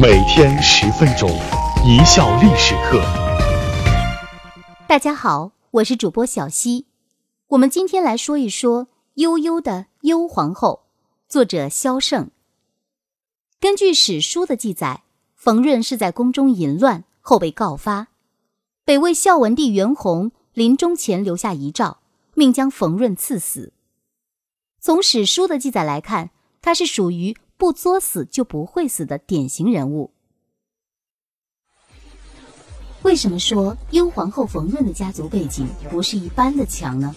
每天十分钟，一笑历史课。大家好，我是主播小溪。我们今天来说一说悠悠的幽皇后，作者萧胜。根据史书的记载，冯润是在宫中淫乱后被告发，北魏孝文帝元宏临终前留下遗诏，命将冯润赐死。从史书的记载来看，他是属于。不作死就不会死的典型人物。为什么说幽皇后冯润的家族背景不是一般的强呢？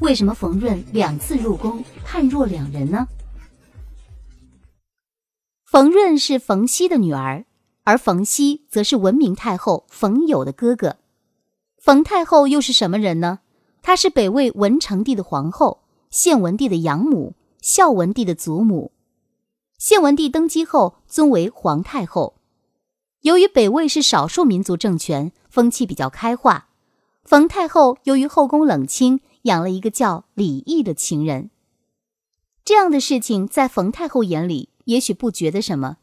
为什么冯润两次入宫判若两人呢？冯润是冯熙的女儿，而冯熙则是文明太后冯友的哥哥。冯太后又是什么人呢？她是北魏文成帝的皇后，献文帝的养母，孝文帝的祖母。献文帝登基后尊为皇太后。由于北魏是少数民族政权，风气比较开化。冯太后由于后宫冷清，养了一个叫李毅的情人。这样的事情在冯太后眼里也许不觉得什么，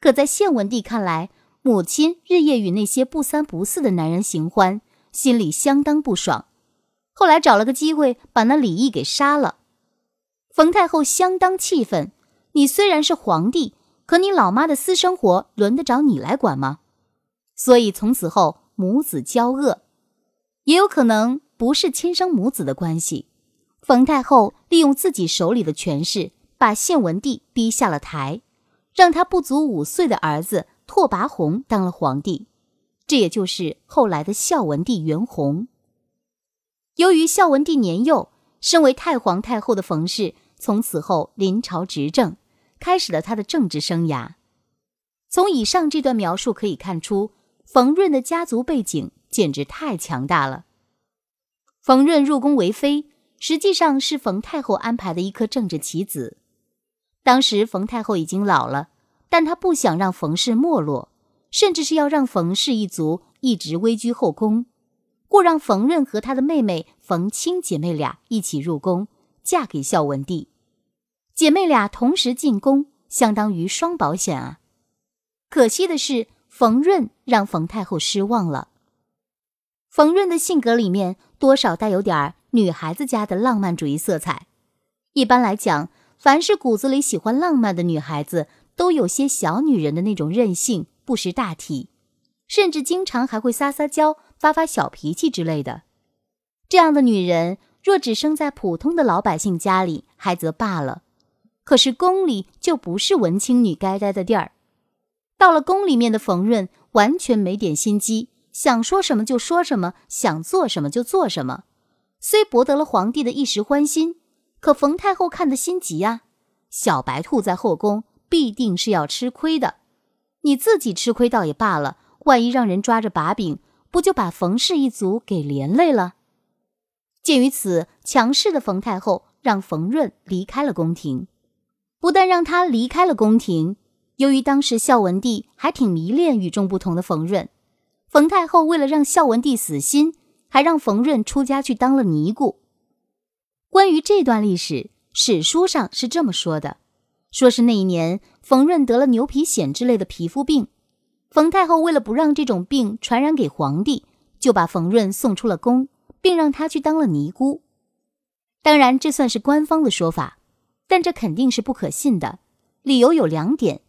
可在献文帝看来，母亲日夜与那些不三不四的男人行欢，心里相当不爽。后来找了个机会把那李毅给杀了。冯太后相当气愤。你虽然是皇帝，可你老妈的私生活轮得着你来管吗？所以从此后母子交恶，也有可能不是亲生母子的关系。冯太后利用自己手里的权势，把献文帝逼下了台，让他不足五岁的儿子拓跋宏当了皇帝，这也就是后来的孝文帝元宏。由于孝文帝年幼，身为太皇太后的冯氏从此后临朝执政。开始了他的政治生涯。从以上这段描述可以看出，冯润的家族背景简直太强大了。冯润入宫为妃，实际上是冯太后安排的一颗政治棋子。当时冯太后已经老了，但她不想让冯氏没落，甚至是要让冯氏一族一直位居后宫，故让冯润和他的妹妹冯清姐妹俩一起入宫，嫁给孝文帝。姐妹俩同时进宫，相当于双保险啊！可惜的是，冯润让冯太后失望了。冯润的性格里面多少带有点女孩子家的浪漫主义色彩。一般来讲，凡是骨子里喜欢浪漫的女孩子，都有些小女人的那种任性、不识大体，甚至经常还会撒撒娇、发发小脾气之类的。这样的女人，若只生在普通的老百姓家里，还则罢了。可是宫里就不是文青女该待的地儿，到了宫里面的冯润完全没点心机，想说什么就说什么，想做什么就做什么。虽博得了皇帝的一时欢心，可冯太后看得心急呀。小白兔在后宫必定是要吃亏的，你自己吃亏倒也罢了，万一让人抓着把柄，不就把冯氏一族给连累了？鉴于此，强势的冯太后让冯润离开了宫廷。不但让他离开了宫廷，由于当时孝文帝还挺迷恋与众不同的冯润，冯太后为了让孝文帝死心，还让冯润出家去当了尼姑。关于这段历史，史书上是这么说的：说是那一年冯润得了牛皮癣之类的皮肤病，冯太后为了不让这种病传染给皇帝，就把冯润送出了宫，并让他去当了尼姑。当然，这算是官方的说法。但这肯定是不可信的，理由有两点：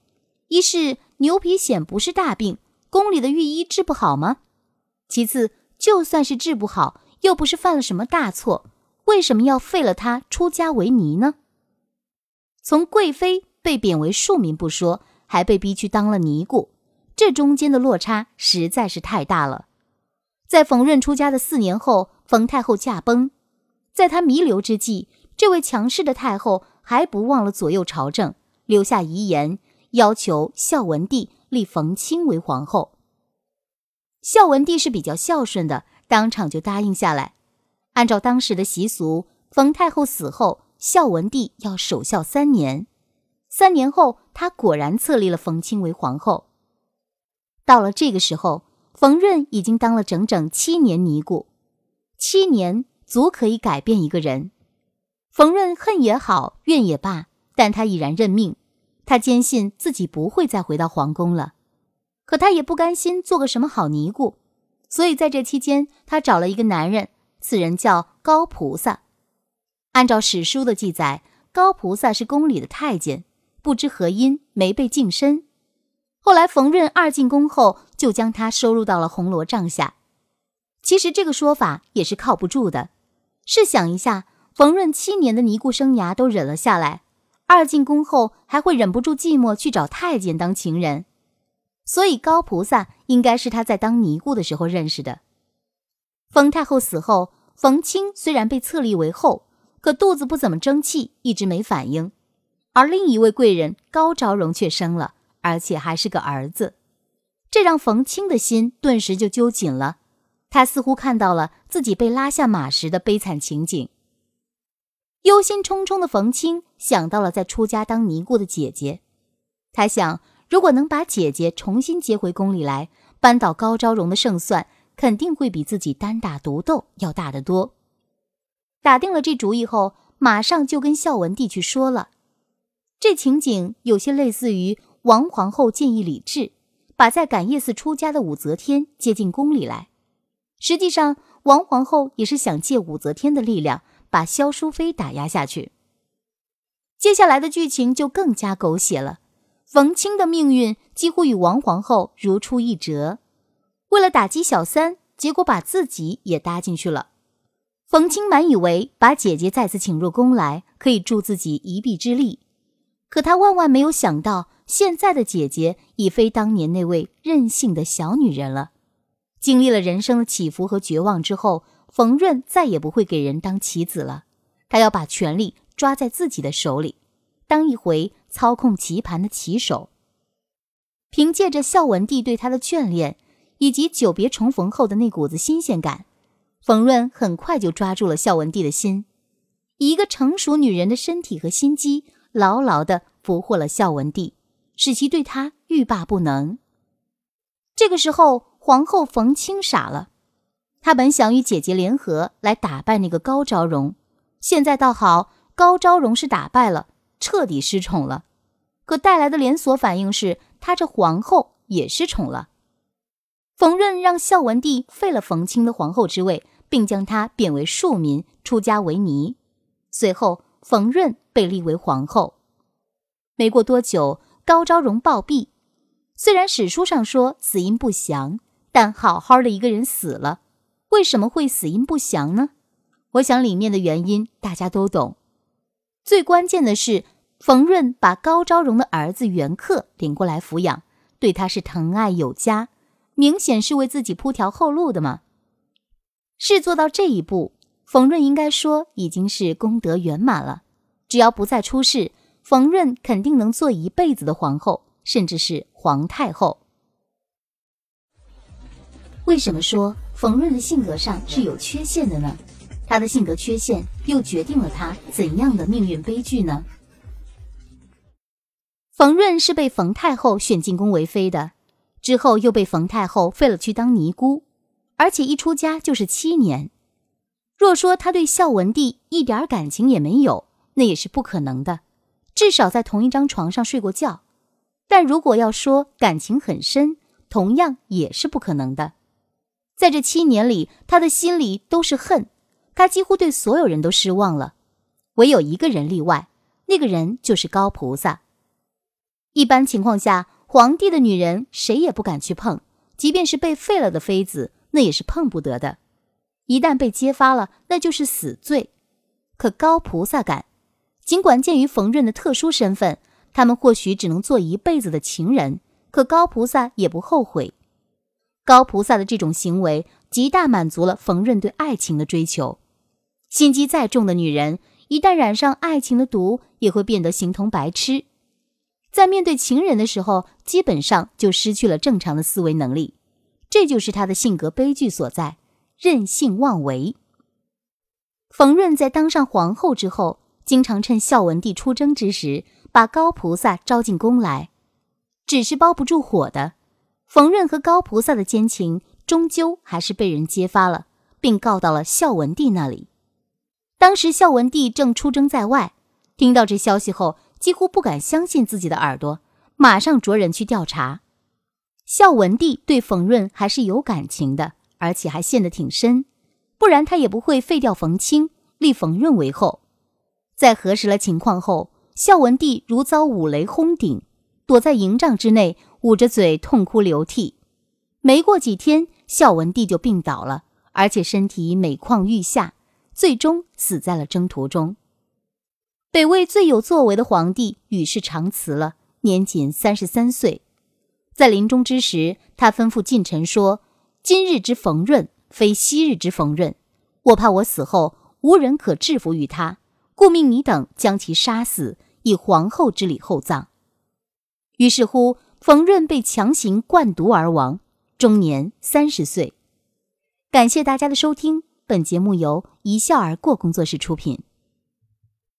一是牛皮癣不是大病，宫里的御医治不好吗？其次，就算是治不好，又不是犯了什么大错，为什么要废了他出家为尼呢？从贵妃被贬为庶民不说，还被逼去当了尼姑，这中间的落差实在是太大了。在冯润出家的四年后，冯太后驾崩，在她弥留之际，这位强势的太后。还不忘了左右朝政，留下遗言，要求孝文帝立冯清为皇后。孝文帝是比较孝顺的，当场就答应下来。按照当时的习俗，冯太后死后，孝文帝要守孝三年。三年后，他果然册立了冯清为皇后。到了这个时候，冯润已经当了整整七年尼姑，七年足可以改变一个人。冯润恨也好，怨也罢，但他已然认命。他坚信自己不会再回到皇宫了。可他也不甘心做个什么好尼姑，所以在这期间，他找了一个男人，此人叫高菩萨。按照史书的记载，高菩萨是宫里的太监，不知何因没被净身。后来冯润二进宫后，就将他收入到了红罗帐下。其实这个说法也是靠不住的。试想一下，冯润七年的尼姑生涯都忍了下来，二进宫后还会忍不住寂寞去找太监当情人。所以高菩萨应该是他在当尼姑的时候认识的。冯太后死后，冯清虽然被册立为后，可肚子不怎么争气，一直没反应。而另一位贵人高昭容却生了，而且还是个儿子，这让冯清的心顿时就揪紧了。他似乎看到了自己被拉下马时的悲惨情景。忧心忡忡的冯清想到了在出家当尼姑的姐姐，他想。如果能把姐姐重新接回宫里来，扳倒高昭容的胜算肯定会比自己单打独斗要大得多。打定了这主意后，马上就跟孝文帝去说了。这情景有些类似于王皇后建议李治把在感业寺出家的武则天接进宫里来。实际上，王皇后也是想借武则天的力量把萧淑妃打压下去。接下来的剧情就更加狗血了。冯清的命运几乎与王皇后如出一辙，为了打击小三，结果把自己也搭进去了。冯清满以为把姐姐再次请入宫来，可以助自己一臂之力，可他万万没有想到，现在的姐姐已非当年那位任性的小女人了。经历了人生的起伏和绝望之后，冯润再也不会给人当棋子了，他要把权力抓在自己的手里。当一回操控棋盘的棋手。凭借着孝文帝对他的眷恋，以及久别重逢后的那股子新鲜感，冯润很快就抓住了孝文帝的心，以一个成熟女人的身体和心机，牢牢的俘获了孝文帝，使其对他欲罢不能。这个时候，皇后冯清傻了，他本想与姐姐联合来打败那个高昭容，现在倒好，高昭容是打败了。彻底失宠了，可带来的连锁反应是，他这皇后也失宠了。冯润让孝文帝废了冯清的皇后之位，并将她贬为庶民，出家为尼。随后，冯润被立为皇后。没过多久，高昭容暴毙。虽然史书上说死因不详，但好好的一个人死了，为什么会死因不详呢？我想里面的原因大家都懂。最关键的是，冯润把高昭容的儿子袁克领过来抚养，对他是疼爱有加，明显是为自己铺条后路的嘛。事做到这一步，冯润应该说已经是功德圆满了。只要不再出事，冯润肯定能做一辈子的皇后，甚至是皇太后。为什么说冯润的性格上是有缺陷的呢？他的性格缺陷又决定了他怎样的命运悲剧呢？冯润是被冯太后选进宫为妃的，之后又被冯太后废了去当尼姑，而且一出家就是七年。若说他对孝文帝一点感情也没有，那也是不可能的，至少在同一张床上睡过觉。但如果要说感情很深，同样也是不可能的。在这七年里，他的心里都是恨。他几乎对所有人都失望了，唯有一个人例外，那个人就是高菩萨。一般情况下，皇帝的女人谁也不敢去碰，即便是被废了的妃子，那也是碰不得的。一旦被揭发了，那就是死罪。可高菩萨敢，尽管鉴于冯润的特殊身份，他们或许只能做一辈子的情人，可高菩萨也不后悔。高菩萨的这种行为，极大满足了冯润对爱情的追求。心机再重的女人，一旦染上爱情的毒，也会变得形同白痴。在面对情人的时候，基本上就失去了正常的思维能力。这就是她的性格悲剧所在，任性妄为。冯润在当上皇后之后，经常趁孝文帝出征之时，把高菩萨招进宫来。纸是包不住火的，冯润和高菩萨的奸情，终究还是被人揭发了，并告到了孝文帝那里。当时孝文帝正出征在外，听到这消息后，几乎不敢相信自己的耳朵，马上着人去调查。孝文帝对冯润还是有感情的，而且还陷得挺深，不然他也不会废掉冯清，立冯润为后。在核实了情况后，孝文帝如遭五雷轰顶，躲在营帐之内，捂着嘴痛哭流涕。没过几天，孝文帝就病倒了，而且身体每况愈下，最终死在了征途中。北魏最有作为的皇帝与世长辞了，年仅三十三岁。在临终之时，他吩咐近臣说：“今日之冯润，非昔日之冯润。我怕我死后无人可制服于他，故命你等将其杀死，以皇后之礼厚葬。”于是乎，冯润被强行灌毒而亡，终年三十岁。感谢大家的收听，本节目由一笑而过工作室出品。